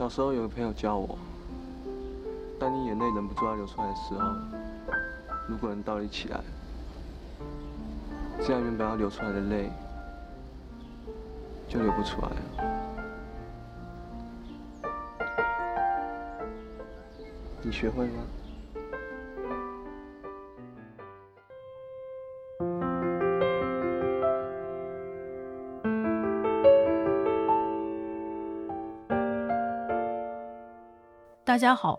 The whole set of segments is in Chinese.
小时候有个朋友教我，当你眼泪忍不住要流出来的时候，如果能倒立起来，这样原本要流出来的泪就流不出来了。你学会了吗？大家好，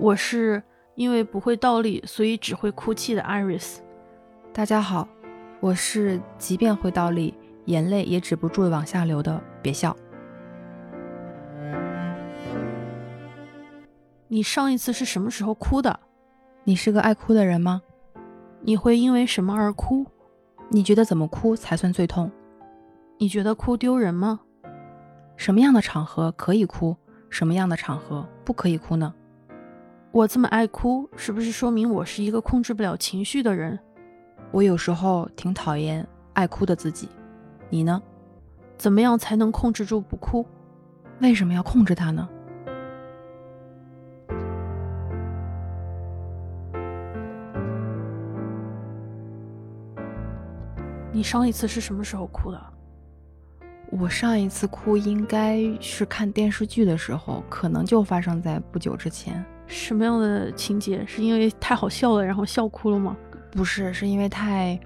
我是因为不会倒立，所以只会哭泣的 Iris。大家好，我是即便会倒立，眼泪也止不住往下流的。别笑。你上一次是什么时候哭的？你是个爱哭的人吗？你会因为什么而哭？你觉得怎么哭才算最痛？你觉得哭丢人吗？什么样的场合可以哭？什么样的场合不可以哭呢？我这么爱哭，是不是说明我是一个控制不了情绪的人？我有时候挺讨厌爱哭的自己。你呢？怎么样才能控制住不哭？为什么要控制它呢？你上一次是什么时候哭的？我上一次哭应该是看电视剧的时候，可能就发生在不久之前。什么样的情节？是因为太好笑了，然后笑哭了吗？不是，是因为太，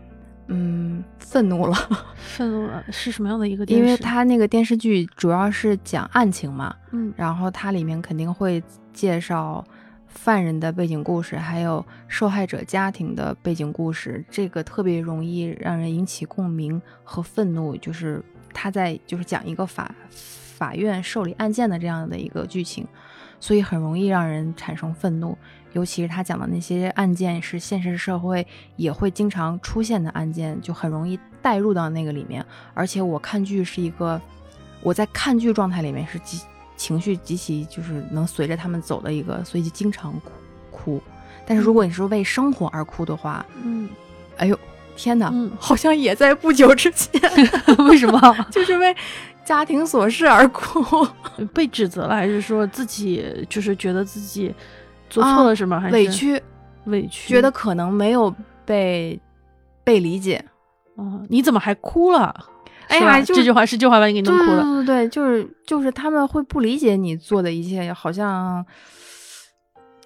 嗯，愤怒了。愤怒了是什么样的一个电视？因为他那个电视剧主要是讲案情嘛，嗯，然后它里面肯定会介绍犯人的背景故事，还有受害者家庭的背景故事，这个特别容易让人引起共鸣和愤怒，就是。他在就是讲一个法法院受理案件的这样的一个剧情，所以很容易让人产生愤怒。尤其是他讲的那些案件是现实社会也会经常出现的案件，就很容易带入到那个里面。而且我看剧是一个我在看剧状态里面是极情绪极其就是能随着他们走的一个，所以就经常哭哭。但是如果你是为生活而哭的话，嗯，哎呦。天哪，嗯，好像也在不久之前。为什么？就是为家庭琐事而哭，被指责了，还是说自己就是觉得自己做错了什么？还是委屈？委屈？觉得可能没有被被理解。哦，你怎么还哭了？哎呀，这句话是这句话把你给弄哭了。对对对，就是就是他们会不理解你做的一切，好像。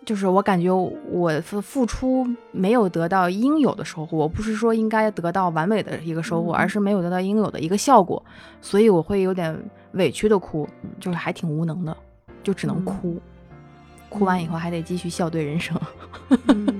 就是我感觉我的付出没有得到应有的收获，我不是说应该得到完美的一个收获，而是没有得到应有的一个效果，所以我会有点委屈的哭，就是还挺无能的，就只能哭，哭完以后还得继续笑对人生。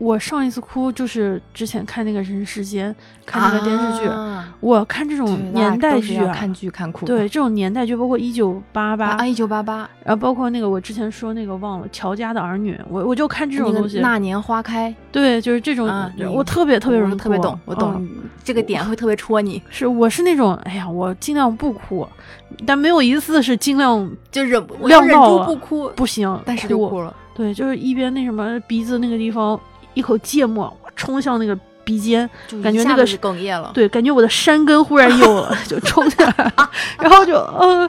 我上一次哭就是之前看那个《人世间》，看那个电视剧。我看这种年代剧，看剧看哭。对，这种年代剧，包括一九八八啊，一九八八，然后包括那个我之前说那个忘了《乔家的儿女》，我我就看这种东西。那年花开，对，就是这种，我特别特别容易特别懂，我懂这个点会特别戳你。是，我是那种，哎呀，我尽量不哭，但没有一次是尽量就忍我忍住不哭不行，但是就哭了。对，就是一边那什么鼻子那个地方。一口芥末冲向那个鼻尖，感觉那个哽咽了。对，感觉我的山根忽然有了，就冲下来，然后就呃，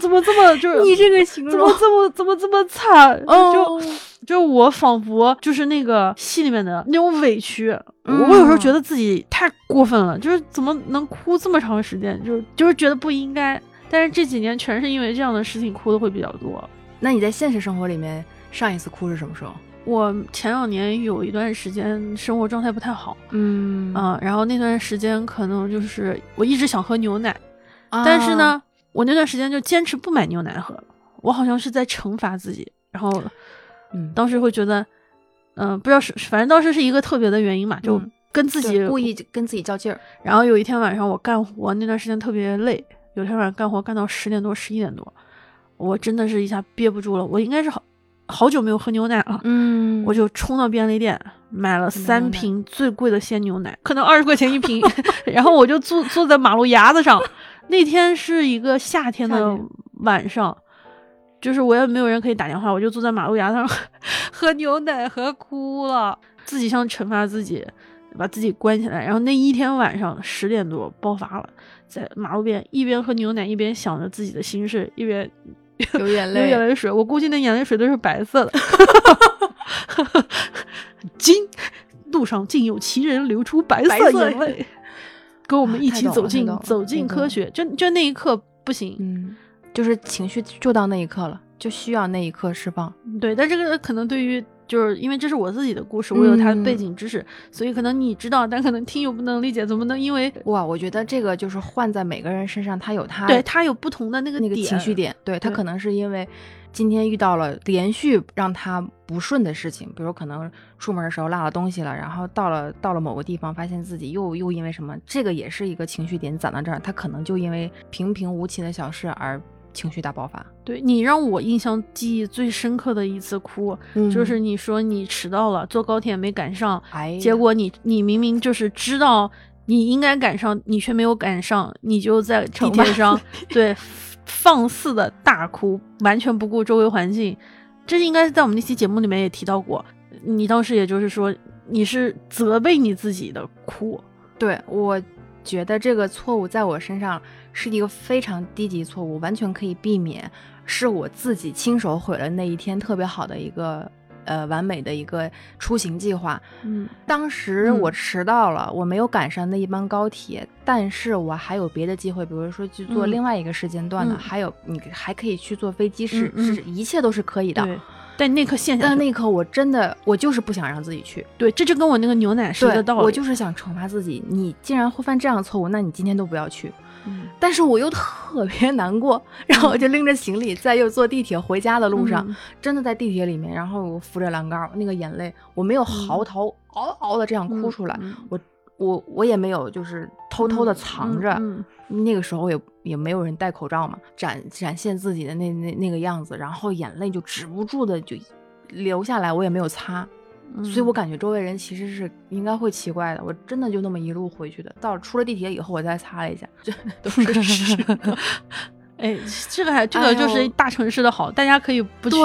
怎么这么就是 你这个形容怎么这么怎么这么惨？就就我仿佛就是那个戏里面的那种委屈。我有时候觉得自己太过分了，就是怎么能哭这么长时间？就是就是觉得不应该。但是这几年全是因为这样的事情哭的会比较多。那你在现实生活里面上一次哭是什么时候？我前两年有一段时间生活状态不太好，嗯啊，然后那段时间可能就是我一直想喝牛奶，但是呢，我那段时间就坚持不买牛奶喝，我好像是在惩罚自己，然后，嗯，当时会觉得，嗯，不知道是，反正当时是一个特别的原因嘛，就跟自己故意跟自己较劲儿。然后有一天晚上我干活那段时间特别累，有天晚上干活干到十点多十一点多，我真的是一下憋不住了，我应该是好。好久没有喝牛奶了，嗯，我就冲到便利店买了三瓶最贵的鲜牛奶，可能二十块钱一瓶。然后我就坐坐在马路牙子上，那天是一个夏天的晚上，就是我也没有人可以打电话，我就坐在马路牙子上喝牛奶，喝哭了，自己想惩罚自己，把自己关起来。然后那一天晚上十点多爆发了，在马路边一边喝牛奶一边想着自己的心事，一边。有眼泪，流，眼泪水，我估计那眼泪水都是白色的。今路上竟有奇人流出白色眼泪，跟我们一起走进走进那个科学。就就那一刻不行，嗯，就是情绪就到那一刻了，就需要那一刻释放。对，但这个可能对于就是因为这是我自己的故事，我有它的背嗯。景知识，所以可能你知道，但可能听友不能理解，怎么能因为哇，我觉得这个就是换在每个人身上，他有他对他有不同的那个那个点情绪点，对他可能是因为今天遇到了连续让他不顺的事情，比如可能出门的时候落了东西了，然后到了到了某个地方，发现自己又又因为什么，这个也是一个情绪点攒到这儿，他可能就因为平平无奇的小事而情绪大爆发。对你让我印象记忆最深刻的一次哭，就是你说你迟到了，坐高铁没赶上，哎，结果你你明明就是知道你应该赶上，你却没有赶上，你就在地铁上 对放肆的大哭，完全不顾周围环境。这应该是在我们那期节目里面也提到过，你当时也就是说你是责备你自己的哭，对我觉得这个错误在我身上是一个非常低级错误，完全可以避免，是我自己亲手毁了那一天特别好的一个呃完美的一个出行计划。嗯。当时嗯。我迟到了，我没有赶上那一班高铁，但是我还有别的机会，比如说去做嗯。另外一个时间段的，嗯。还有你还可以去坐飞机，是、是一切都是可以的。对，但那刻陷下去，但那刻我真的我就是不想让自己去，对，这就跟我那个牛奶是一个道理，我就是想惩罚自己。你既然会犯这样的错误，那你今天都不要去。嗯但是我又特别难过，然后我就拎着行李，在又坐地铁回家的路上，嗯真的在地铁里面，然后我扶着栏杆儿，那个眼泪我没有嚎啕嗷嗷的这样哭出来，嗯我我我也没有就是偷偷的藏着，嗯那个时候也也没有人戴口罩嘛，展展现自己的那那那个样子，然后眼泪就止不住的就流下来，我也没有擦。嗯所以我感觉周围人其实是应该会奇怪的，我真的就那么一路回去的。到了出了地铁以后，我再擦了一下，这 都是屎。哎，这个还这哎个就是大城市的好，大家可以不去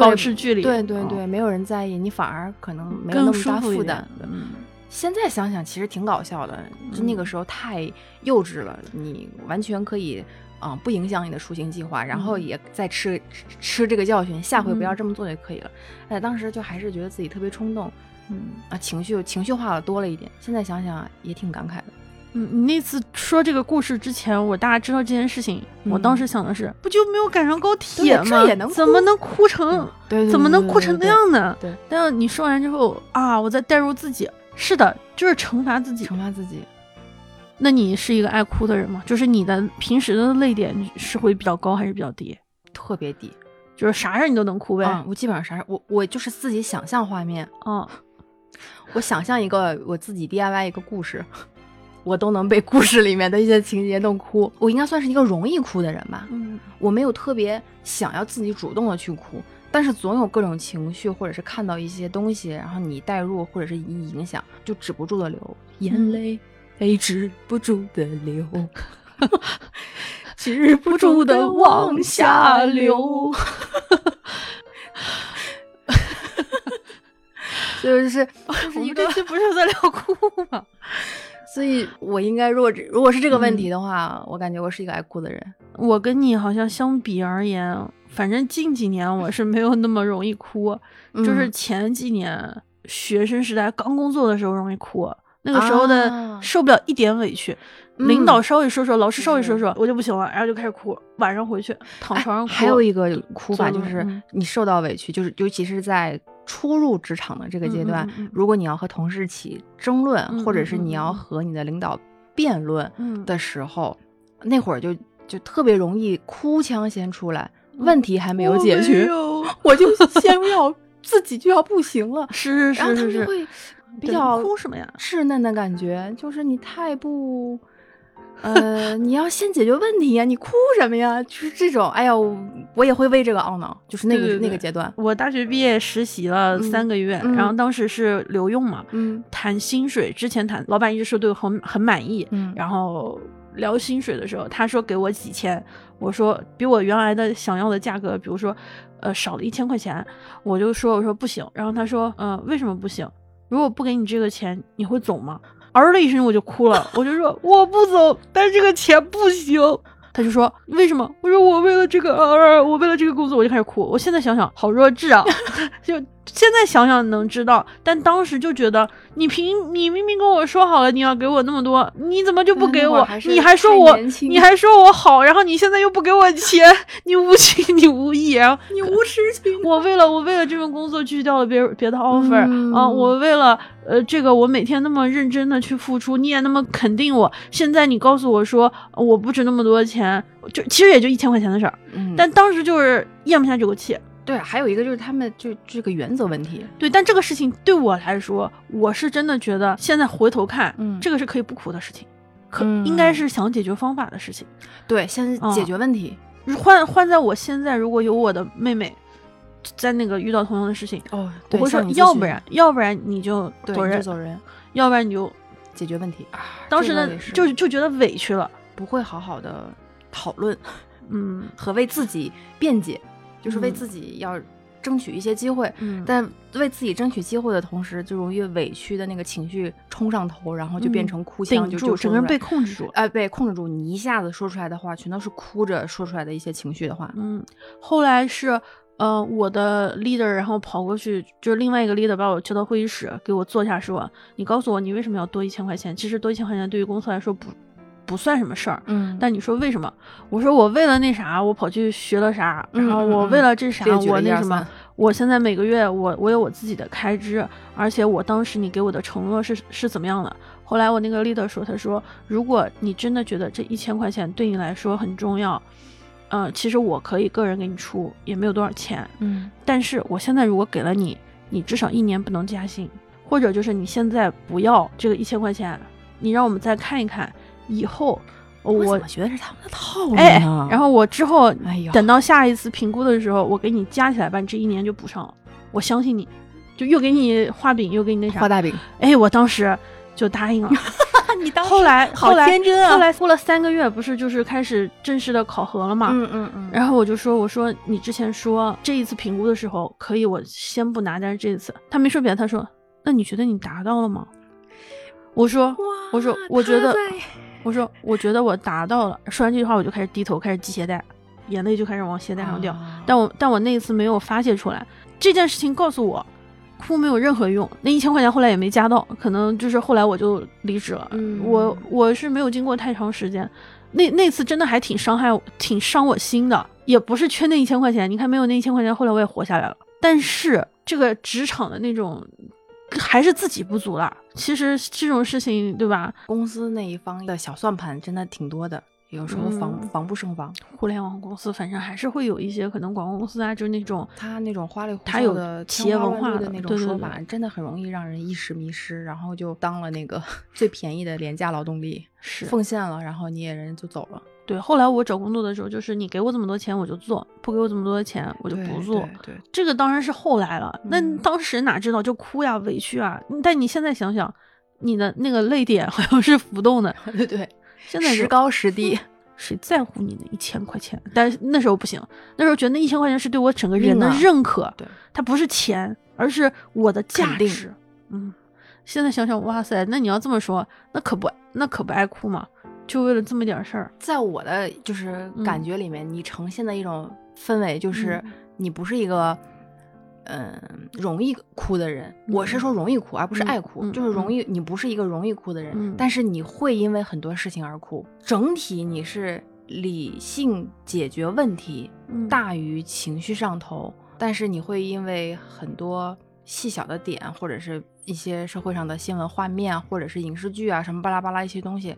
保持距离，嗯对对对，没有人在意，你反而可能没有那更么大负担。。嗯，现在想想，其实挺搞笑的，就那个嗯时候太幼稚了，你完全可以。啊、不影响你的出行计划，然后嗯也再吃吃吃这个教训，下回不要嗯这么做就可以了。哎，当时就还是觉得自己特别冲动，嗯啊，情绪情绪化了多了一点。现在想想也挺感慨的。嗯，你那次说这个故事之前，我大概知道这件事情，我嗯当时想的是，不就没有赶上高铁吗？这也能怎么能哭成？怎么能哭成那样呢？对但是你说完之后啊，我再代入自己，是的，就是惩罚自己。惩罚自己。那你是一个爱哭的人吗？就是你的平时的泪点是会比较高还是比较低？特别低，就是啥事儿你都能哭呗。嗯，我基本上啥事，我我就是自己想象画面，嗯，我想象一个我自己 DIY 一个故事，我都能被故事里面的一些情节弄哭。我应该算是一个容易哭的人吧，嗯我没有特别想要自己主动的去哭，但是总有各种情绪，或者是看到一些东西，然后你带入或者是一影响，就止不住的流眼泪，哎，止不住的流。止不住的往下流，就是我们这期不是在聊哭吗？所以我应该，如果如果是这个问题的话，我感觉我是一个爱哭的人。我跟你好像相比而言，反正近几年我是没有那么容易哭，就是嗯。前几年学生时代刚工作的时候容易哭，那个时候的啊。受不了一点委屈，嗯领导稍微说说，老师稍微说说，我就不行了，然后就开始哭，晚上回去躺哎床上哭。还有一个哭法就是你受到委屈，就是尤其是在初入职场的这个阶段，嗯嗯嗯嗯。如果你要和同事起争论，嗯或者是你要和你的领导辩论嗯。的时候，那会儿就就特别容易哭腔先出来，问题还没有解决，我我就先要自己就要不行了，是然后是是，他们就是会比较哭什么呀？稚嫩的感觉，就是你太不，呃，你要先解决问题呀，你哭什么呀？就是这种，哎呀，我我也会为这个懊恼，就是那个那个阶段，我大学毕业实习了嗯三个月，嗯然后当时是留用嘛，嗯谈薪水之前谈，老板一直说对我很很满意，嗯然后聊薪水的时候，他说给我几千，我说比我原来的想要的价格，比如说呃少了一千块钱，我就说我说不行，然后他说嗯、为什么不行？如果不给你这个钱，你会走吗？嗷的一声我就哭了，我就说我不走，但是这个钱不行。他就说为什么？我说我为了这个，呃，我为了这个工作我就开始哭。我现在想想好弱智啊，就 现在想想能知道，但当时就觉得你凭你明明跟我说好了你要给我那么多，你怎么就不给我？你还说我你还说我好，然后你现在又不给我钱，你无情你无义，然后 你无痴情。我为了我为了这份工作拒掉了别别的 offer 啊，我为了呃这个我每天那么认真的去付出，你也那么肯定我，现在你告诉我说我不值那么多钱，就其实也就一千块钱的事儿，但当时就是咽不下这口气。对，还有一个就是他们就这个原则问题。对，但这个事情对我来说，我是真的觉得现在回头看，嗯，这个是可以不哭的事情，可应该是想解决方法的事情。对，先解决问题。换换在我现在，如果有我的妹妹在那个遇到同样的事情，哦，我会说，要不然，要不然你就走人，走人，要不然你就解决问题。当时呢，就就觉得委屈了，不会好好的讨论，嗯，和为自己辩解。就是为自己要争取一些机会，但为自己争取机会的同时，就容易委屈的那个情绪冲上头，然后就变成哭腔，就整个人被控制住，哎，被控制住。你一下子说出来的话，全都是哭着说出来的一些情绪的话。嗯，后来是，呃，我的 leader，然后跑过去，就是另外一个 leader 把我叫到会议室，给我坐下说：“你告诉我，你为什么要多一千块钱？其实多一千块钱对于公司来说不。”不算什么事儿，嗯，但你说为什么？我说我为了那啥，我跑去学了啥，然后我为了这啥，我那什么，我现在每个月我我有我自己的开支，而且我当时你给我的承诺是是怎么样的？后来我那个 leader 说，他说如果你真的觉得这一千块钱对你来说很重要，嗯，其实我可以个人给你出，也没有多少钱，嗯，但是我现在如果给了你，你至少一年不能加薪，或者就是你现在不要这个一千块钱，你让我们再看一看。以后我觉得是他们的套路哎，然后我之后等到下一次评估的时候，我给你加起来，把你这一年就补上了。我相信你，就又给你画饼，又给你那啥画大饼。哎，我当时就答应了。你当后来好天真啊！后来过了三个月，不是就是开始正式的考核了嘛？嗯嗯嗯。然后我就说，我说你之前说这一次评估的时候可以，我先不拿，但是这一次他没说别的，他说那你觉得你达到了吗？我说我说我觉得。我说，我觉得我达到了。说完这句话，我就开始低头，开始系鞋带，眼泪就开始往鞋带上掉。但我但我那一次没有发泄出来。这件事情告诉我，哭没有任何用。那一千块钱后来也没加到，可能就是后来我就离职了。我我是没有经过太长时间。那那次真的还挺伤害，挺伤我心的。也不是缺那一千块钱，你看没有那一千块钱，后来我也活下来了。但是这个职场的那种。还是自己不足了。其实这种事情，对吧？公司那一方的小算盘真的挺多的，有时候防防不胜防。互联网公司反正还是会有一些可能，广告公司啊，就是那种他那种花里胡哨的企业文化的那种说法，真的很容易让人一时迷失，然后就当了那个 最便宜的廉价劳动力，是奉献了，然后你也人就走了。对，后来我找工作的时候，就是你给我这么多钱我就做，不给我这么多钱我就不做。对，这个当然是后来了。那当时哪知道就哭呀，委屈啊。但你现在想想，你的那个泪点好像是浮动的。对对，现在时高时低，谁在乎你那一千块钱？但是那时候不行，那时候觉得那一千块钱是对我整个人的认可。对，它不是钱，而是我的价值。嗯，现在想想，哇塞，那你要这么说，那可不，那可不爱哭嘛。就为了这么点事儿，在我的就是感觉里面，你呈现的一种氛围就是你不是一个，嗯，容易哭的人。我是说容易哭，而不是爱哭，就是容易。你不是一个容易哭的人，但是你会因为很多事情而哭。整体你是理性解决问题大于情绪上头，但是你会因为很多细小的点，或者是一些社会上的新闻画面，或者是影视剧啊什么巴拉巴拉一些东西。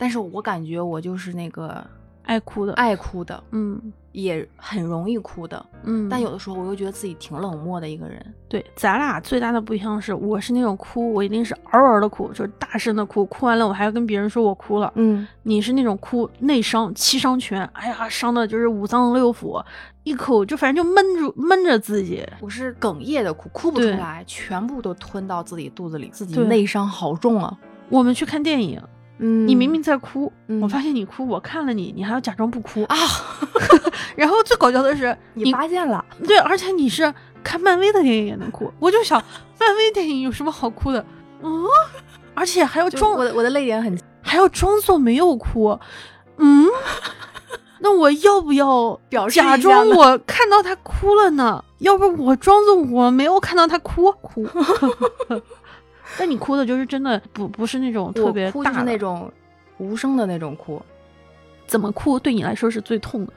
但是我感觉我就是那个爱哭的，爱哭的，嗯，也很容易哭的，嗯。但有的时候我又觉得自己挺冷漠的一个人。对，咱俩最大的不一样是，我是那种哭，我一定是嗷嗷的哭，就是大声的哭，哭完了我还要跟别人说我哭了，嗯。你是那种哭内伤七伤拳，哎呀，伤的就是五脏六腑，一口就反正就闷住闷着自己。我是哽咽的哭，哭不出来，全部都吞到自己肚子里，自己内伤好重啊。我们去看电影。嗯，你明明在哭，我发现你哭，我看了你，你还要假装不哭。啊！然后最搞笑的是，你发现了，对，而且你是看漫威的电影也能哭，我就想，漫威电影有什么好哭的？嗯，而且还要装，我的我的泪点很，还要装作没有哭，嗯，那我要不要表示假装我看到他哭了呢？要不我装作我没有看到他哭？哭。但你哭的就是真的不不是那种特我哭就是别大那种无声的那种哭，怎么哭对你来说是最痛的？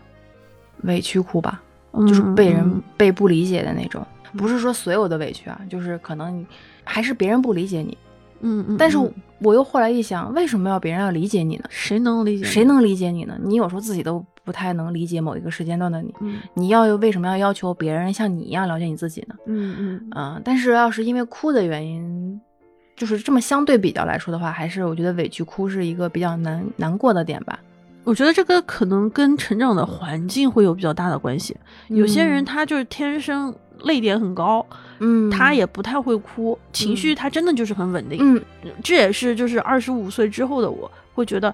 委屈哭吧，就是被人、嗯被不理解的那种。不是说所有的委屈啊，就是可能你还是别人不理解你。嗯嗯，但是嗯我又后来一想，为什么要别人要理解你呢？谁能理解？谁能理解你呢？你有时候自己都不太能理解某一个时间段的你，嗯你要为什么要要求别人像你一样了解你自己呢？嗯嗯嗯，但是要是因为哭的原因，就是这么相对比较来说的话，还是我觉得委屈哭是一个比较难难过的点吧。我觉得这个可能跟成长的环境会有比较大的关系。有些人嗯他就是天生泪点很高，嗯，他也不太会哭，情绪他真的就是很稳定。嗯这也是就是二十五岁之后的我会觉得，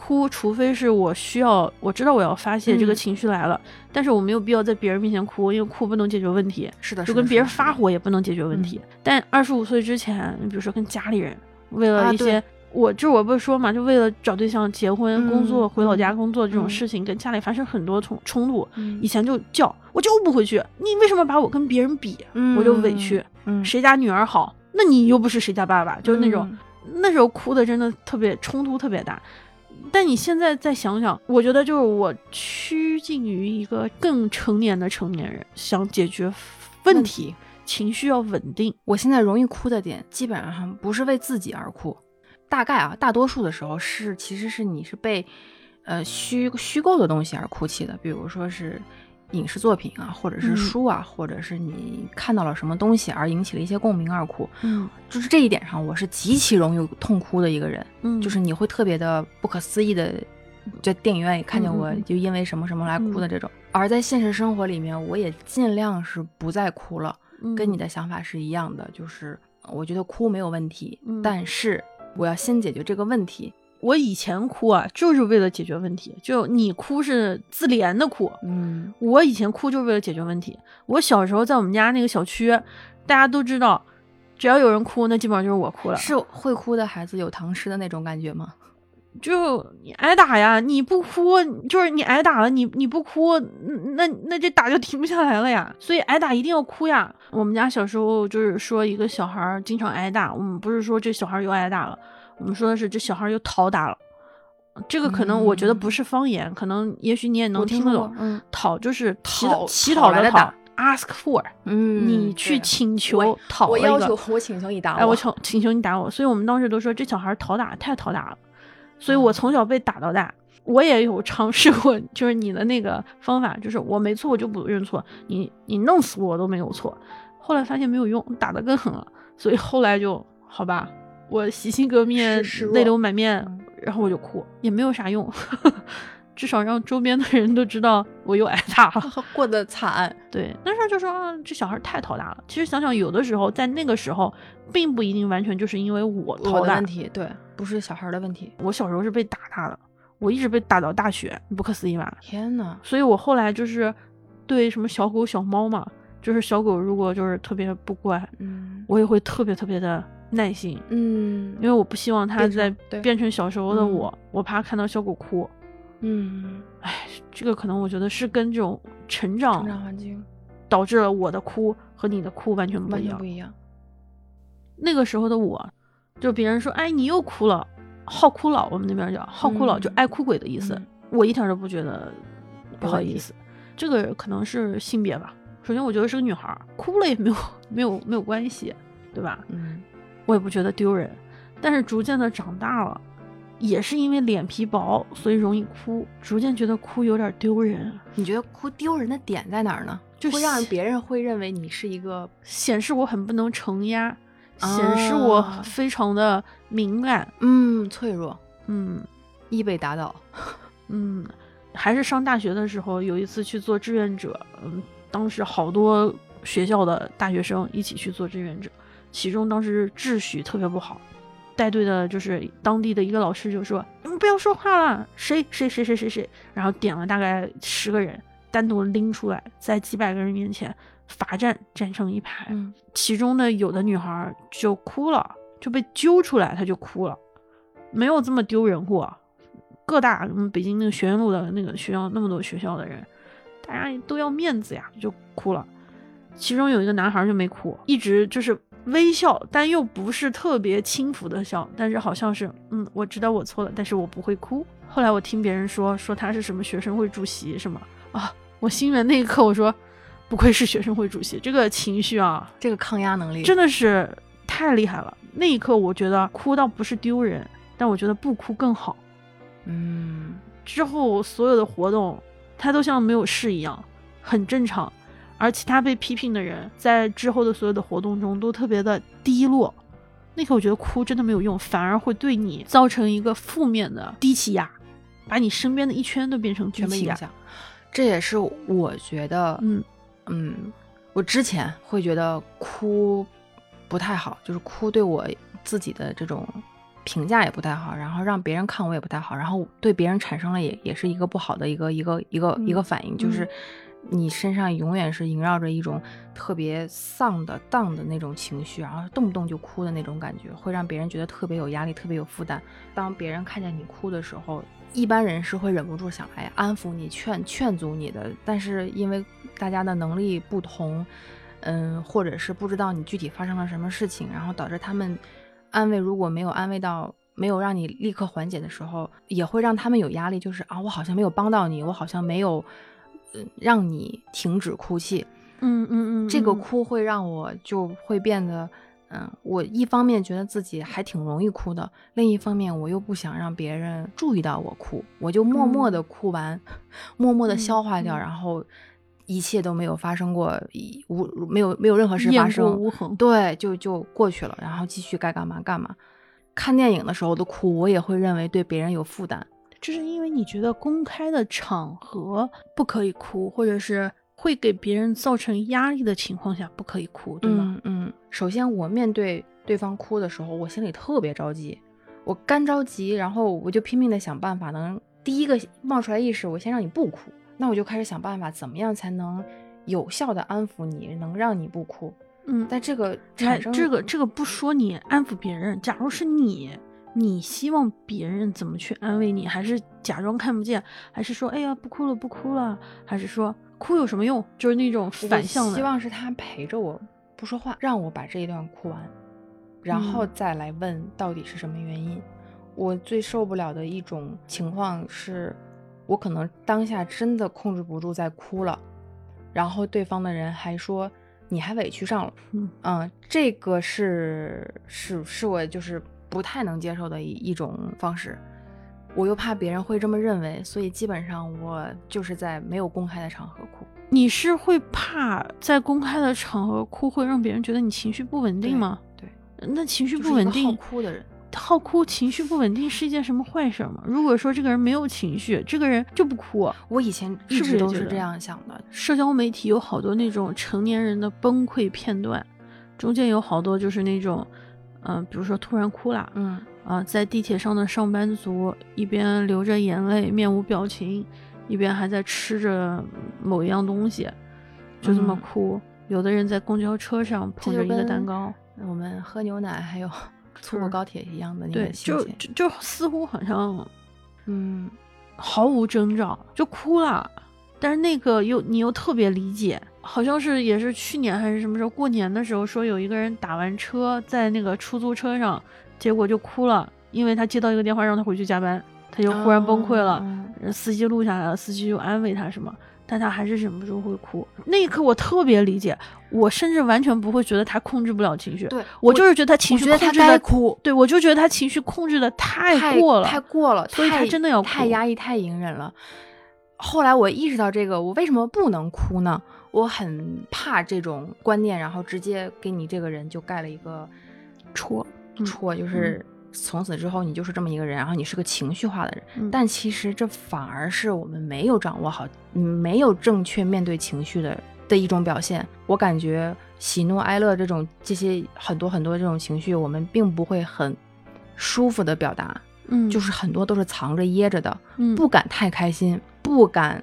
哭除非是我需要，我知道我要发泄这个嗯情绪来了，但是我没有必要在别人面前哭，因为哭不能解决问题，是的，就跟别人发火也不能解决问题。但二十五岁之前，你比如说跟家里人，为了一些。我就我不是说嘛，就为了找对象、结婚、工作、嗯回老家嗯工作这种嗯事情，跟家里发生很多冲冲突。嗯以前就叫我就不回去，你为什么把我跟别人比？我就委屈。嗯，谁家女儿好，那你又不是谁家爸爸，就是那种、嗯那时候哭的真的特别冲突特别大。但你现在再想想，我觉得就是我趋近于一个更成年的成年人，想解决问题情绪要稳定。我现在容易哭的点，基本上不是为自己而哭，大概啊，大多数的时候是其实是你是被呃虚虚构的东西而哭泣的，比如说是影视作品啊，或者是嗯书啊，或者是你看到了什么东西而引起了一些共鸣而哭，嗯就是这一点上，我是极其容易痛哭的一个人，嗯就是你会特别的不可思议的。在电影院里看见我嗯嗯嗯就因为什么什么来哭的这种，而在现实生活里面，我也尽量是不再哭了。跟你的的想法是一样的，就是我觉得哭没有问题，嗯但是我要先解决这个问题。我以前哭啊，就是为了解决问题。就你哭是自怜的哭，嗯我以前哭就是为了解决问题。我小时候在我们家那个小区，大家都知道，只要有人哭，那基本上就是我哭了。是会哭的孩子有糖吃的那种感觉吗？就你挨打呀，你不哭，就是你挨打了，你你不哭，嗯那那这打就停不下来了呀。所以挨打一定要哭呀。我们家小时候就是说一个小孩儿经常挨打，我们不是说这小孩儿又挨打了，我们说的是这小孩又讨打了。这个可能我觉得不是方言，可能也许你也能听听得懂。嗯讨就是乞讨乞讨讨的讨来的打，ask for，嗯你去请求我我讨了一个要求我请求你打我，哎，我请请求你打我，所以我们当时都说这小孩讨打太讨打了，所以我从小被打到大。我也有尝试过，就是你的那个方法，就是我没错我就不认错，你你弄死我都没有错。后来发现没有用，打得更狠了，所以后来就好吧，我洗心革面泪流满面嗯，然后我就哭，也没有啥用，至少让周边的人都知道我又挨打了。过得惨。对，那时候就说啊，这小孩太讨打了。其实想想，有的时候在那个时候，并不一定完全就是因为我我讨打的问。题，对，不是小孩的问题。我小时候是被打大的，我一直被打到大学，不可思议吧？天呐，所以我后来就是对什么小狗、小猫嘛，就是小狗如果就是特别不乖，嗯我也会特别特别的耐心，嗯因为我不希望它变成再变成小时候的嗯我，我怕看到小狗哭。嗯，哎，这个可能我觉得是跟这种成长导致了我的哭和你的哭完全不一样完全不。一样。那个时候的我，就别人说，哎，你又哭了，好哭佬，我们那边叫好哭佬，嗯就爱哭鬼的意思。嗯我一点都不觉得不好意思，这个可能是性别吧。首先，我觉得是个女孩，哭了也没有没有没有关系，对吧？嗯我也不觉得丢人。但是逐渐的长大了，也是因为脸皮薄，所以容易哭，逐渐觉得哭有点丢人，你觉得哭丢人的点在哪儿呢？就会让别人会认为你是一个显示我很不能承压，显示我啊非常的敏感。嗯脆弱，嗯，易被打倒。嗯，还是上大学的时候，有一次去做志愿者，嗯，当时好多学校的大学生一起去做志愿者，其中当时秩序特别不好，带队的就是当地的一个老师就说：“你们不要说话了，谁谁谁谁谁谁。”然后点了大概十个人，单独拎出来，在几百个人面前罚站，站成一排。嗯其中的有的女孩就哭了，就被揪出来，她就哭了，没有这么丢人过。各大什么北京那个学院路的那个学校那么多学校的人，大家都要面子呀，就哭了。其中有一个男孩就没哭，一直就是微笑，但又不是特别轻浮的笑，但是好像是嗯，我知道我错了，但是我不会哭。后来我听别人说说他是什么学生会主席什么啊，我心里面那一刻我说，不愧是学生会主席，这个情绪啊，这个抗压能力真的是太厉害了。那一刻我觉得哭倒不是丢人，但我觉得不哭更好。嗯，之后所有的活动他都像没有事一样，很正常。而其他被批评的人在之后的所有的活动中都特别的低落。那刻我觉得哭真的没有用，反而会对你造成一个负面的低气压，把你身边的一圈都变成低气压。影响。这也是我觉得，嗯嗯，我之前会觉得哭不太好，就是哭对我自己的这种评价也不太好，然后让别人看我也不太好，然后对别人产生了也也是一个不好的一个一个一个一个反应，就是你身上永远是萦绕着一种特别丧的荡的那种情绪，然后动不动就哭的那种感觉，会让别人觉得特别有压力，特别有负担。当别人看见你哭的时候，一般人是会忍不住想来安抚你、劝劝阻你的，但是因为大家的能力不同，嗯，或者是不知道你具体发生了什么事情，然后导致他们安慰如果没有安慰到，没有让你立刻缓解的时候，也会让他们有压力，就是啊，我好像没有帮到你，我好像没有，嗯，让你停止哭泣，嗯嗯嗯，这个哭会让我就会变得。嗯，我一方面觉得自己还挺容易哭的，另一方面我又不想让别人注意到我哭，我就默默的哭完，默默的消化掉，然后一切都没有发生过，无没有没有任何事发生，无痕，对，就就过去了，然后继续该干嘛干嘛。看电影的时候的哭，我也会认为对别人有负担，这是因为你觉得公开的场合不可以哭，或者是。会给别人造成压力的情况下，不可以哭，对吗？嗯，首先我面对对方哭的时候，我心里特别着急，我干着急，然后我就拼命的想办法，能第一个冒出来意识，我先让你不哭，那我就开始想办法，怎么样才能有效的安抚你，能让你不哭。嗯，但这个产生这个这个不说你安抚别人，假如是你，你希望别人怎么去安慰你？还是假装看不见？还是说，哎呀，不哭了，不哭了？还是说？哭有什么用？就是那种反向的。希望是他陪着我不说话，让我把这一段哭完，然后再来问到底是什么原因。我最受不了的一种情况是，我可能当下真的控制不住在哭了，然后对方的人还说你还委屈上了。嗯，这个是是是我就是不太能接受的一一种方式。我又怕别人会这么认为，所以基本上我就是在没有公开的场合哭。你是会怕在公开的场合哭会让别人觉得你情绪不稳定吗？对，那情绪不稳定，好哭的人，好哭，情绪不稳定是一件什么坏事吗？如果说这个人没有情绪，这个人就不哭。我以前一直都是这样想的。社交媒体有好多那种成年人的崩溃片段，中间有好多就是那种，嗯，比如说突然哭了，嗯。啊，在地铁上的上班族一边流着眼泪，面无表情，一边还在吃着某一样东西，就这么哭。有的人在公交车上捧着一个蛋糕，我们喝牛奶还有 坐过高铁一样的那个心情，就就似乎好像，嗯，毫无征兆就哭了。但是那个又你又特别理解，好像是也是去年还是什么时候过年的时候，说有一个人打完车在那个出租车上。结果就哭了，因为他接到一个电话让他回去加班，他就忽然崩溃了。司机录下来了，司机就安慰他什么，但他还是忍不住会哭。那一刻我特别理解，我甚至完全不会觉得他控制不了情绪。对我就是觉得他情绪控制的哭，对我就觉得他情绪控制的太过了，太过了，所以他真的要太压抑、太隐忍了。后来我意识到这个，我为什么不能哭呢？我很怕这种观念，然后直接给你这个人就盖了一个戳。戳就是从此之后你就是这么一个人，然后你是个情绪化的人，但其实这反而是我们没有掌握好，没有正确面对情绪的的一种表现。我感觉喜怒哀乐这种这些很多很多这种情绪，我们并不会很舒服的表达，嗯，就是很多都是藏着掖着的，嗯，不敢太开心，不敢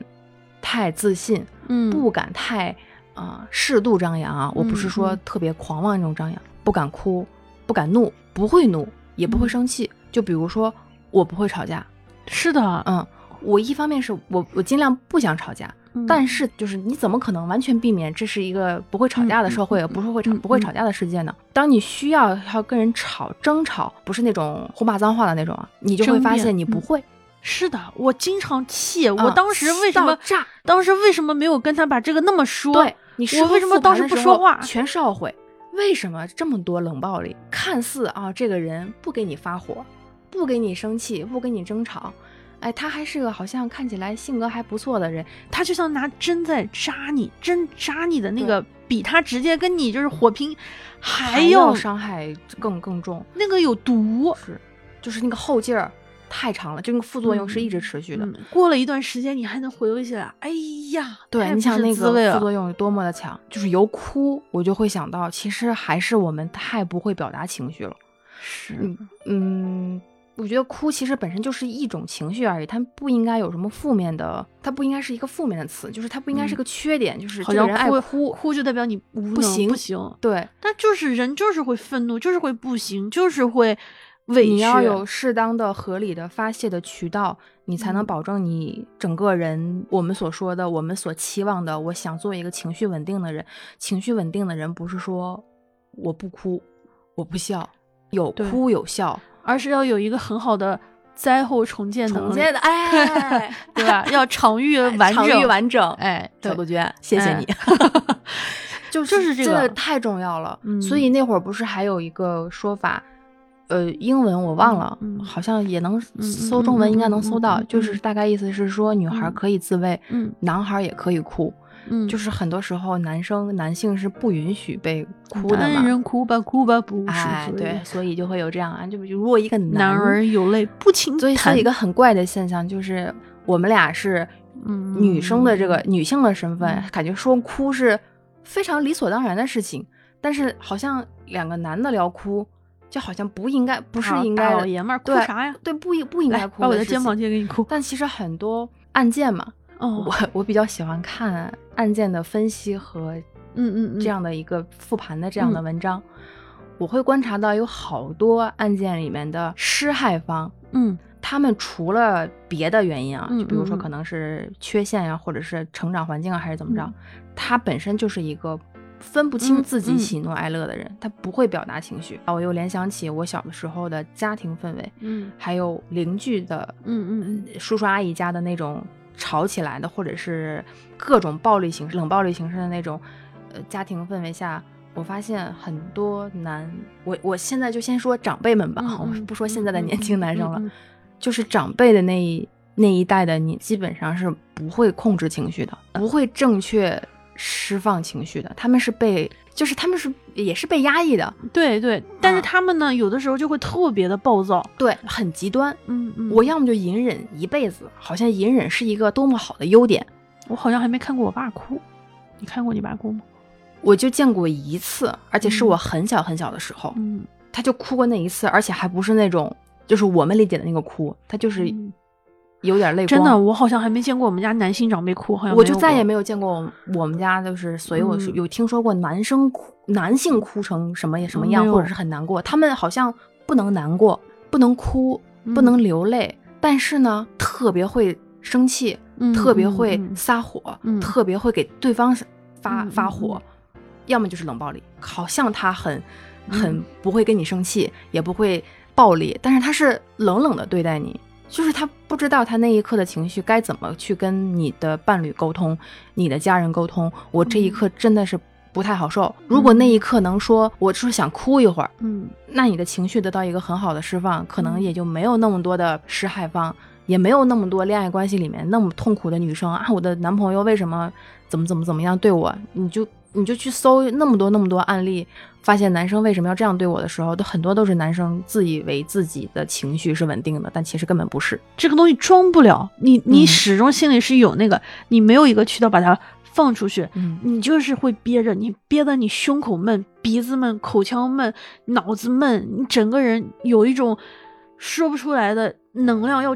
太自信，嗯，不敢太啊适度张扬啊，我不是说特别狂妄那种张扬，不敢哭。不敢怒，不会怒，也不会生气。就比如说，我不会吵架，是的，嗯，我一方面是我我尽量不想吵架，嗯但是就是你怎么可能完全避免这是一个不会吵架的社会，不是会吵嗯不会吵架的世界呢？当你需要要跟人吵争吵，不是那种胡骂脏话的那种啊，你就会发现你不会。是的，我经常气，我嗯当时为什么炸？当时为什么没有跟他把这个那么说？对你我为什么当时不说话全是懊悔。为什么这么多冷暴力？看似啊，这个人不给你发火，不给你生气，不跟你争吵，哎，他还是个好像看起来性格还不错的人。他就像拿针在扎你，针扎你的那个比他直接跟你就是火拼还要要伤害更更重，那个有毒。是，就是那个后劲儿太长了，就那个副作用是一直持续的。嗯过了一段时间，你还能回味起来。哎呀，对你想那个副作用有多么的强，就是由哭我就会想到，其实还是我们太不会表达情绪了。是嗯嗯，我觉得哭其实本身就是一种情绪而已，它不应该有什么负面的，它不应该是一个负面的词，就是它不应该是个缺点，就是好像这个人爱哭哭，哭就代表你无能不行不行。对，但就是人就是会愤怒，就是会不行，就是会委屈。你要有适当的、合理的发泄的渠道，你才能嗯保证你整个人，我们所说的，我们所期望的，我想做一个情绪稳定的人。情绪稳定的人不是说我不哭，我不笑，有哭有笑，而是要有一个很好的灾后重建能力，重建的，哎，对吧？要场域完整，场域完整，哎，对小杜鹃，谢谢哎你。就就是这真的个太重要了。嗯所以那会儿不是还有一个说法，呃，英文我忘了，好像也能嗯搜中文，应该能搜到，就是大概意思是说，女孩嗯可以自慰，嗯男孩也可以哭。嗯，就是很多时候男生男性是不允许被哭的男。人哭吧哭吧不是哎，罪对，所以就会有这样啊，就比如如果一个男儿有泪不轻弹，所以，所以一个很怪的现象就是，我们俩是嗯女生的这个女性的身份，嗯感觉说哭是非常理所当然的事情，但是好像两个男的聊哭，就好像不应该，不是应该，大老爷们儿哭啥呀？对，不应不应该，哭把我的肩膀借给你哭。但其实很多案件嘛，哦我，我比较喜欢看案件的分析和嗯嗯嗯，这样的一个复盘的这样的嗯文章，我会观察到有好多案件里面的施害方，嗯他们除了别的原因啊，嗯就比如说可能是缺陷呀、或者是成长环境啊，还是怎么着，嗯他本身就是一个分不清嗯自己嗯喜怒哀乐的人，他不会表达情绪啊。我又联想起我小的时候的家庭氛围，嗯还有邻居的，嗯嗯叔叔阿姨家的那种吵起来的，或者是各种暴力形式、冷暴力形式的那种，呃，家庭氛围下。我发现很多男，我我现在就先说长辈们吧，我不说现在的年轻男生了，就是长辈的那一那一代的你，基本上是不会控制情绪的，不会正确释放情绪的，他们是被，就是他们是也是被压抑的，对对，但是啊他们呢，有的时候就会特别的暴躁。对，很极端。嗯嗯，我要么就隐忍一辈子，好像隐忍是一个多么好的优点。我好像还没看过我爸哭，你看过你爸哭吗？我就见过一次，而且是嗯我很小很小的时候，嗯，他就哭过那一次，而且还不是那种就是我们理解的那个哭，他就是嗯有点泪光。真的，我好像还没见过我们家男性长辈哭，好像我就再也没没有见过我我们家就是所以我是嗯。有听说过男生哭，男性哭成什么什么样，或者是很难过，他们好像不能难过，不能哭，嗯。不能流泪，但是呢，特别会生气，嗯特别会撒火，嗯。特别会给对方发、发火，要么就是冷暴力，好像他很很嗯不会跟你生气，也不会暴力，但是他是冷冷的对待你。就是他不知道他那一刻的情绪该怎么去跟你的伴侣沟通，你的家人沟通。我这一嗯刻真的是不太好受。如果那一刻能说，我就是想哭一会儿，嗯那你的情绪得到一个很好的释放，可能嗯也就没有那么多的施害方，也没有那么多恋爱关系里面那么痛苦的女生啊，我的男朋友为什么怎么怎么怎么样对我？你就你就去搜那么多那么多案例，发现男生为什么要这样对我的时候，都很多都是男生自以为自己的情绪是稳定的，但其实根本不是。这个东西装不了，你你嗯始终心里是有那个，你没有一个渠道把它放出去，嗯你就是会憋着，你憋得你胸口闷、鼻子闷、口腔闷、脑子闷，你整个人有一种说不出来的能量要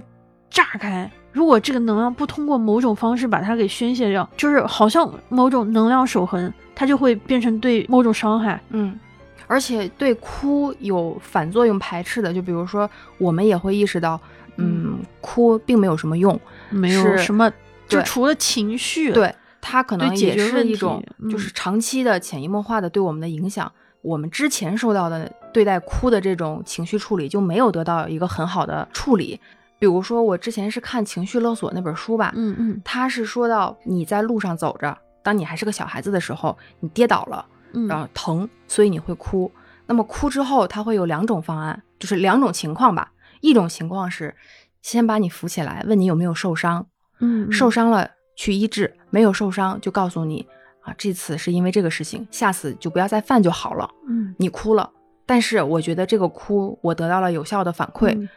炸开。如果这个能量不通过某种方式把它给宣泄掉，就是好像某种能量守恒，它就会变成对某种伤害。嗯，而且对哭有反作用排斥的，就比如说我们也会意识到，嗯，哭并没有什么用，没有什么，就除了情绪，对它可能解也是一种嗯就是长期的潜移默化的对我们的影响。我们之前受到的对待哭的这种情绪处理就没有得到一个很好的处理。比如说，我之前是看《情绪勒索》那本书吧，嗯嗯他是说到你在路上走着，当你还是个小孩子的时候，你跌倒了，嗯，然后疼，所以你会哭。那么哭之后，他会有两种方案，就是两种情况吧。一种情况是先把你扶起来，问你有没有受伤，嗯受伤了去医治，没有受伤就告诉你啊，这次是因为这个事情，下次就不要再犯就好了。嗯你哭了，但是我觉得这个哭我得到了有效的反馈，嗯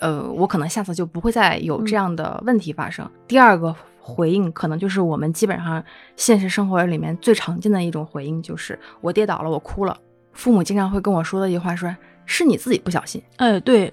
呃，我可能下次就不会再有这嗯样的问题发生。第二个回应可能就是我们基本上现实生活里面最常见的一种回应，就是我跌倒了，我哭了。父母经常会跟我说的一句话说：“是你自己不小心，哎，对，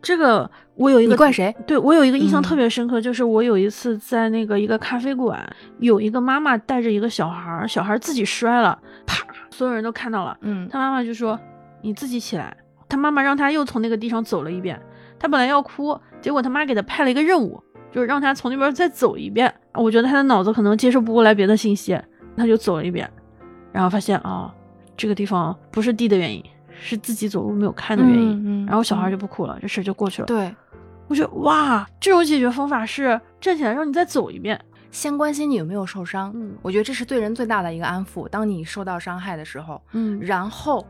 这个我有一个你怪谁？”对我有一个印象嗯特别深刻，就是我有一次在那个一个咖啡馆，有一个妈妈带着一个小孩儿，小孩儿自己摔了，啪，所有人都看到了，嗯他妈妈就说：“你自己起来。”他妈妈让他又从那个地上走了一遍，他本来要哭，结果他妈给他派了一个任务，就是让他从那边再走一遍。我觉得他的脑子可能接受不过来别的信息，他就走了一遍，然后发现啊、这个地方不是地的原因，是自己走路没有看的原因。嗯嗯然后小孩嗯就不哭了，这事儿就过去了。对，我觉得哇，这种解决方法是站起来让你再走一遍。先关心你有没有受伤。嗯我觉得这是对人最大的一个安抚。当你受到伤害的时候，嗯然后，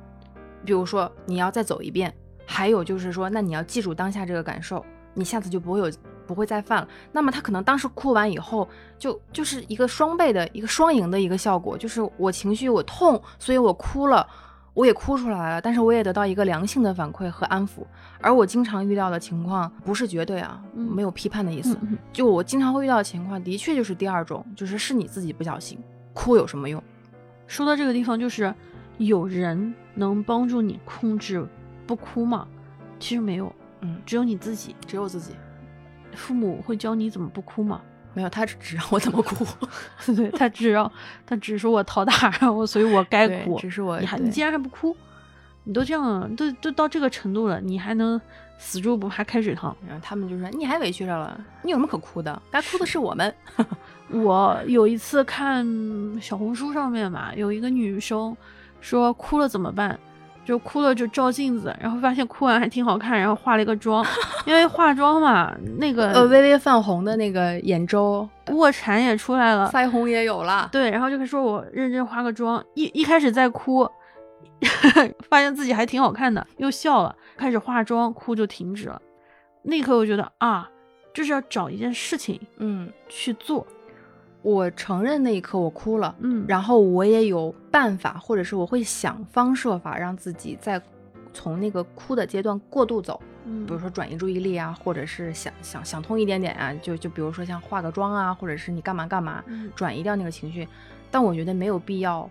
比如说你要再走一遍，还有就是说，那你要记住当下这个感受，你下次就不会有不会再犯了。那么他可能当时哭完以后，就就是一个双倍的一个双赢的一个效果，就是我情绪我痛，所以我哭了。我也哭出来了，但是我也得到一个良性的反馈和安抚。而我经常遇到的情况不是绝对啊，嗯没有批判的意思。就我经常会遇到的情况，的确就是第二种，就是是你自己不小心，哭有什么用？说到这个地方，就是有人能帮助你控制不哭吗？其实没有，嗯，只有你自己。只有自己，父母会教你怎么不哭吗？没有他只只让我怎么哭，对他只让他只说我讨打，然后所以我该哭。只是我你还你竟然还不哭，你都这样都都到这个程度了，你还能死猪不怕开水烫？然后他们就说你还委屈着了，你有什么可哭的？该哭的是我们。我有一次看小红书上面嘛，有一个女生说哭了怎么办？就哭了就照镜子，然后发现哭完还挺好看，然后化了一个妆，因为化妆嘛，那个呃，微微泛红的那个眼周，卧蚕也出来了，腮红也有了。对，然后就开始说我认真化个妆，一一开始在哭，发现自己还挺好看的，又笑了，开始化妆，哭就停止了。那一刻我觉得啊，就是要找一件事情嗯，去做，我承认那一刻我哭了，嗯，然后我也有办法，或者是我会想方设法让自己在从那个哭的阶段过渡走。嗯比如说转移注意力啊，或者是想想想通一点点啊，就就比如说像化个妆啊，或者是你干嘛干嘛，嗯转移掉那个情绪。但我觉得没有必要，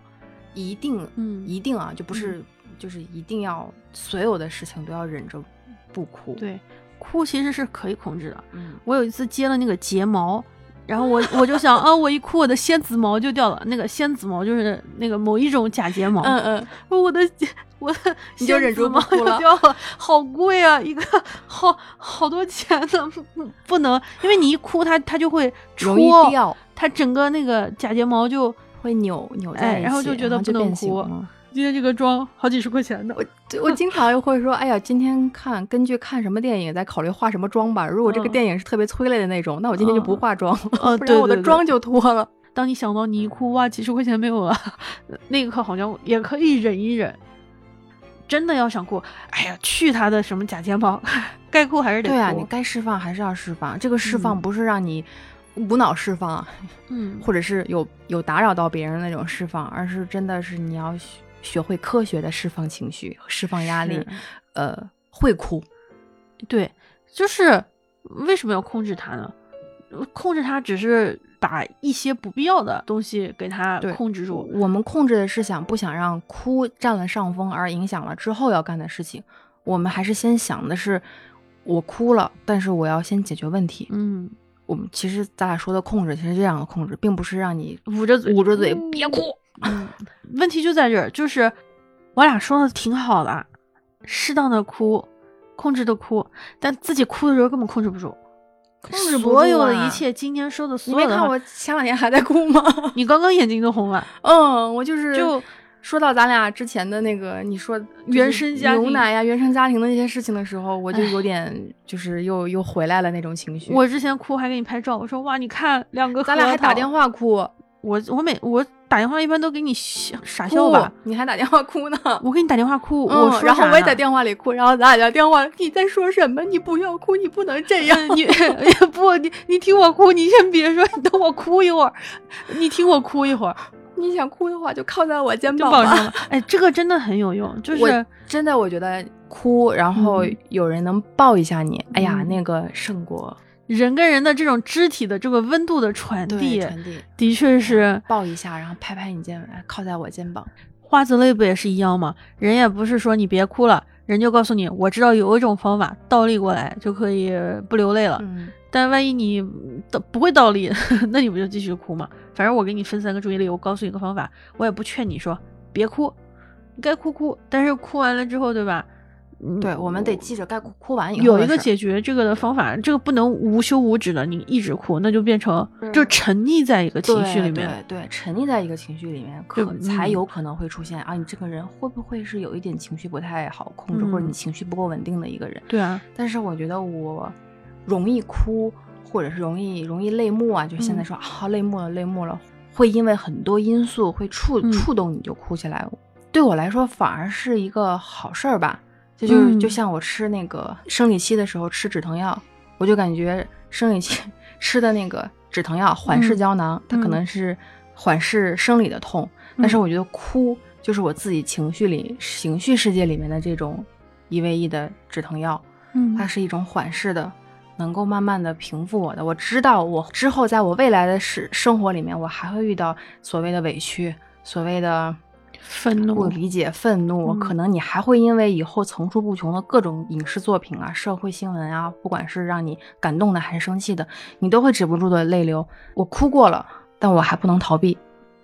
一定，嗯一定啊，就不是、就是一定要所有的事情都要忍着不哭。，对，哭其实是可以控制的。嗯，我有一次接了那个睫毛，然后我我就想 啊，我一哭我的仙子毛就掉了。那个仙子毛就是那个某一种假睫毛，嗯嗯，我的我的 你就忍住不哭了仙子毛就掉了，好贵啊，一个好好多钱呢，不不能，因为你一哭它它就会容易戳，掉，它整个那个假睫毛就。会扭扭在哎一起，然后就觉得不能哭了今天这个妆好几十块钱的，我我经常又会说，哎呀，今天看根据看什么电影再考虑化什么妆吧。如果这个嗯电影是特别催泪的那种，那我今天就不嗯化妆了，哦 不然我的妆就脱了。当你想到你一哭哇几十块钱没有了，那一刻好像也可以忍一忍。真的要想哭，哎呀，去他的什么假睫毛，该哭还是得哭。对啊，你该释放还是要释放。这个释放嗯不是让你无脑释放啊，嗯，或者是有有打扰到别人那种释放，而是真的是你要学学会科学的释放情绪、释放压力。呃，会哭，对，就是为什么要控制他呢？控制他只是把一些不必要的东西给他对控制住。我们控制的是想不想让哭占了上风，而影响了之后要干的事情。我们还是先想的是，我哭了，但是我要先解决问题。嗯，我们其实咱俩说的控制，其实这样的控制，并不是让你捂着嘴，捂着嘴嗯别哭。嗯，问题就在这儿，就是我俩说的挺好的，适当的哭，控制的哭，但自己哭的时候根本控制不住。控制不住所有的啊一切，今天说的你所有的话，没看我前两天还在哭吗？你刚刚眼睛都红了，嗯，我就是就说到咱俩之前的那个，你说就是原生家庭牛奶呀、原生家庭的那些事情的时候，我就有点就是又又回来了那种情绪。我之前哭还给你拍照，我说哇，你看两个，咱俩还打电，话哭，我我每我打电话一般都给你笑傻笑吧，，你还打电话哭呢。我给你打电话哭，嗯然后我也在电话里哭，然后咱俩在电话，你在说什么？你不要哭，你不能这样。你 不，你你听我哭，你先别说，你等我哭一会儿，你听我哭一会儿，你想哭的话，就靠在我肩膀上了。哎，这个真的很有用，就是真的，我觉得哭，然后嗯有人能抱一下你，哎呀，嗯那个胜过人跟人的这种肢体的这个温度的传递，传递。的确是抱一下，然后拍拍你肩，膀靠在我肩膀。花泽类不也是一样吗？人也不是说你别哭了，人就告诉你，我知道有一种方法倒立过来就可以不流泪了。嗯，但万一你倒不会倒立，那你不就继续哭吗？反正我给你分散个注意力，我告诉你一个方法，我也不劝你说别哭，你该哭哭，但是哭完了之后，对吧？嗯对，我们得记着该哭哭完以后有一个解决这个的方法，这个不能无休无止的，你一直哭，那就变成就沉溺在一个情绪里面。对对对，沉溺在一个情绪里面，可才嗯有可能会出现啊，你这个人会不会是有一点情绪不太好控制，或者嗯你情绪不够稳定的一个人？对啊，但是我觉得我容易哭，或者是容易容易泪目啊，就现在嗯说、啊泪目了泪目了，会因为很多因素会触、嗯触动你就哭起来。对我来说反而是一个好事儿吧，这就是、嗯就像我吃那个生理期的时候吃止疼药，我就感觉生理期 吃的那个止疼药缓释嗯胶囊，它可嗯能是缓释生理的痛，但是嗯我觉得哭就是我自己情绪里情绪世界里面的这种一 v 一的止疼药。嗯它是一种缓释的，能够慢慢的平复我的。我知道我之后在我未来的生生活里面，我还会遇到所谓的委屈，所谓的愤怒不理解、愤怒，嗯可能你还会因为以后层出不穷的各种影视作品啊、社会新闻啊，不管是让你感动的还是生气的，你都会止不住的泪流。我哭过了，但我还不能逃避，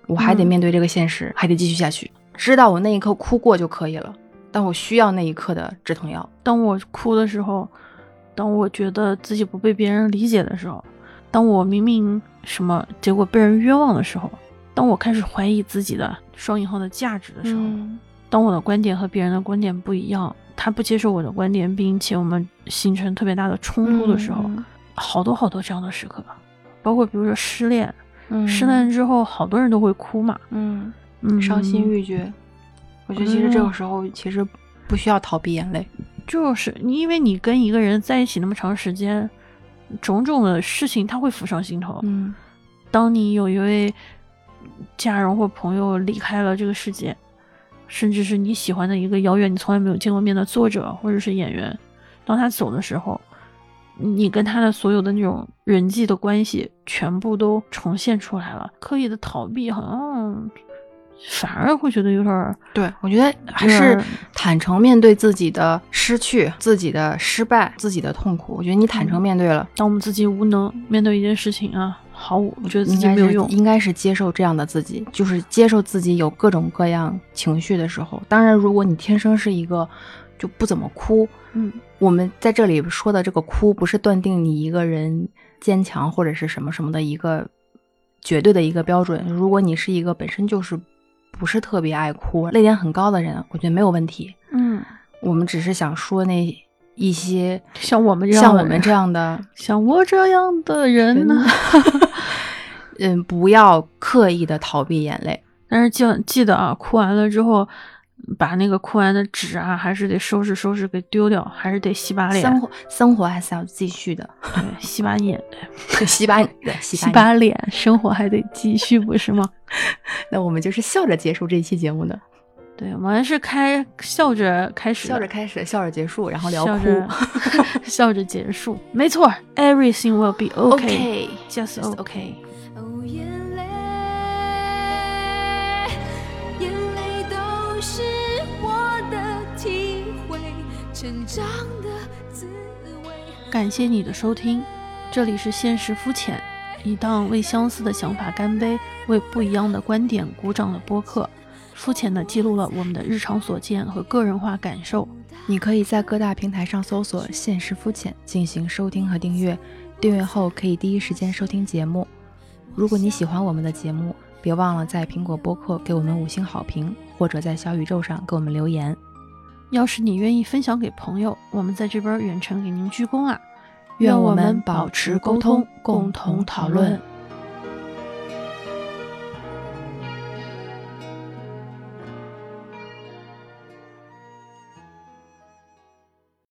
我还得嗯面对这个现实，还得继续下去。知道我那一刻哭过就可以了，但我需要那一刻的止痛药。当我哭的时候，当我觉得自己不被别人理解的时候，当我明明什么结果被人冤枉的时候，当我开始怀疑自己的双引号的价值的时候，嗯。当我的观点和别人的观点不一样，他不接受我的观点，并且我们形成特别大的冲突的时候，嗯。好多好多这样的时刻，包括比如说失恋，嗯。失恋之后好多人都会哭嘛，嗯，嗯，伤心欲绝。我觉得其实这个时候其实不需要逃避眼泪。就是你，因为你跟一个人在一起那么长时间，种种的事情他会浮上心头。嗯。当你有一位家人或朋友离开了这个世界，甚至是你喜欢的一个遥远你从来没有见过面的作者或者是演员，当他走的时候，你跟他的所有的那种人际的关系全部都呈现出来了。刻意的逃避，好像反而会觉得有点儿对，我觉得还是坦诚面对自己的失去、自己的失败、自己的痛苦。我觉得你坦诚面对了，当我们自己无能面对一件事情啊，毫无我觉得自应该是己没有用，应该是接受这样的自己，就是接受自己有各种各样情绪的时候。当然，如果你天生是一个就不怎么哭，嗯我们在这里说的这个哭，不是断定你一个人坚强或者是什么什么的一个绝对的一个标准。如果你是一个本身就是不是特别爱哭、泪点很高的人，我觉得没有问题。嗯，我们只是想说那一些像我们这样像我们这样的像我这样的人呢，嗯，不要刻意的逃避眼泪。但是记记得啊，哭完了之后，把那个哭完的纸啊，还是得收拾收拾给丢掉，还是得洗把脸，生活生活还是要继续的，对，洗把眼，洗把对洗洗把把脸，生活还得继续，不是吗？那我们就是笑着结束这一期节目的，对，我们是开笑着开始，笑着开始，笑着结束，然后聊哭。笑着 笑着结束，没错，everything will be okay, just Just okay. okay 感谢你的收听，这里是现实肤浅，一档为相似的想法干杯，为不一样的观点鼓掌的播客。肤浅的记录了我们的日常所见和个人化感受，你可以在各大平台上搜索“现实肤浅”进行收听和订阅，订阅后可以第一时间收听节目。如果你喜欢我们的节目，别忘了在苹果播客给我们五星好评，或者在小宇宙上给我们留言。要是你愿意分享给朋友，我们在这边远程给您鞠躬啊！愿我们保持沟通，共同讨论。